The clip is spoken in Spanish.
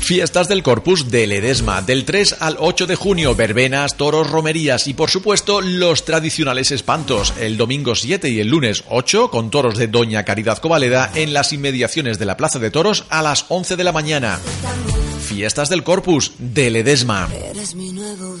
Fiestas del Corpus de Ledesma, del 3 al 8 de junio, verbenas, toros, romerías y por supuesto los tradicionales espantos, el domingo 7 y el lunes 8 con toros de Doña Caridad Covaleda en las inmediaciones de la Plaza de Toros a las 11 de la mañana. Fiestas del Corpus de Ledesma. Eres mi nuevo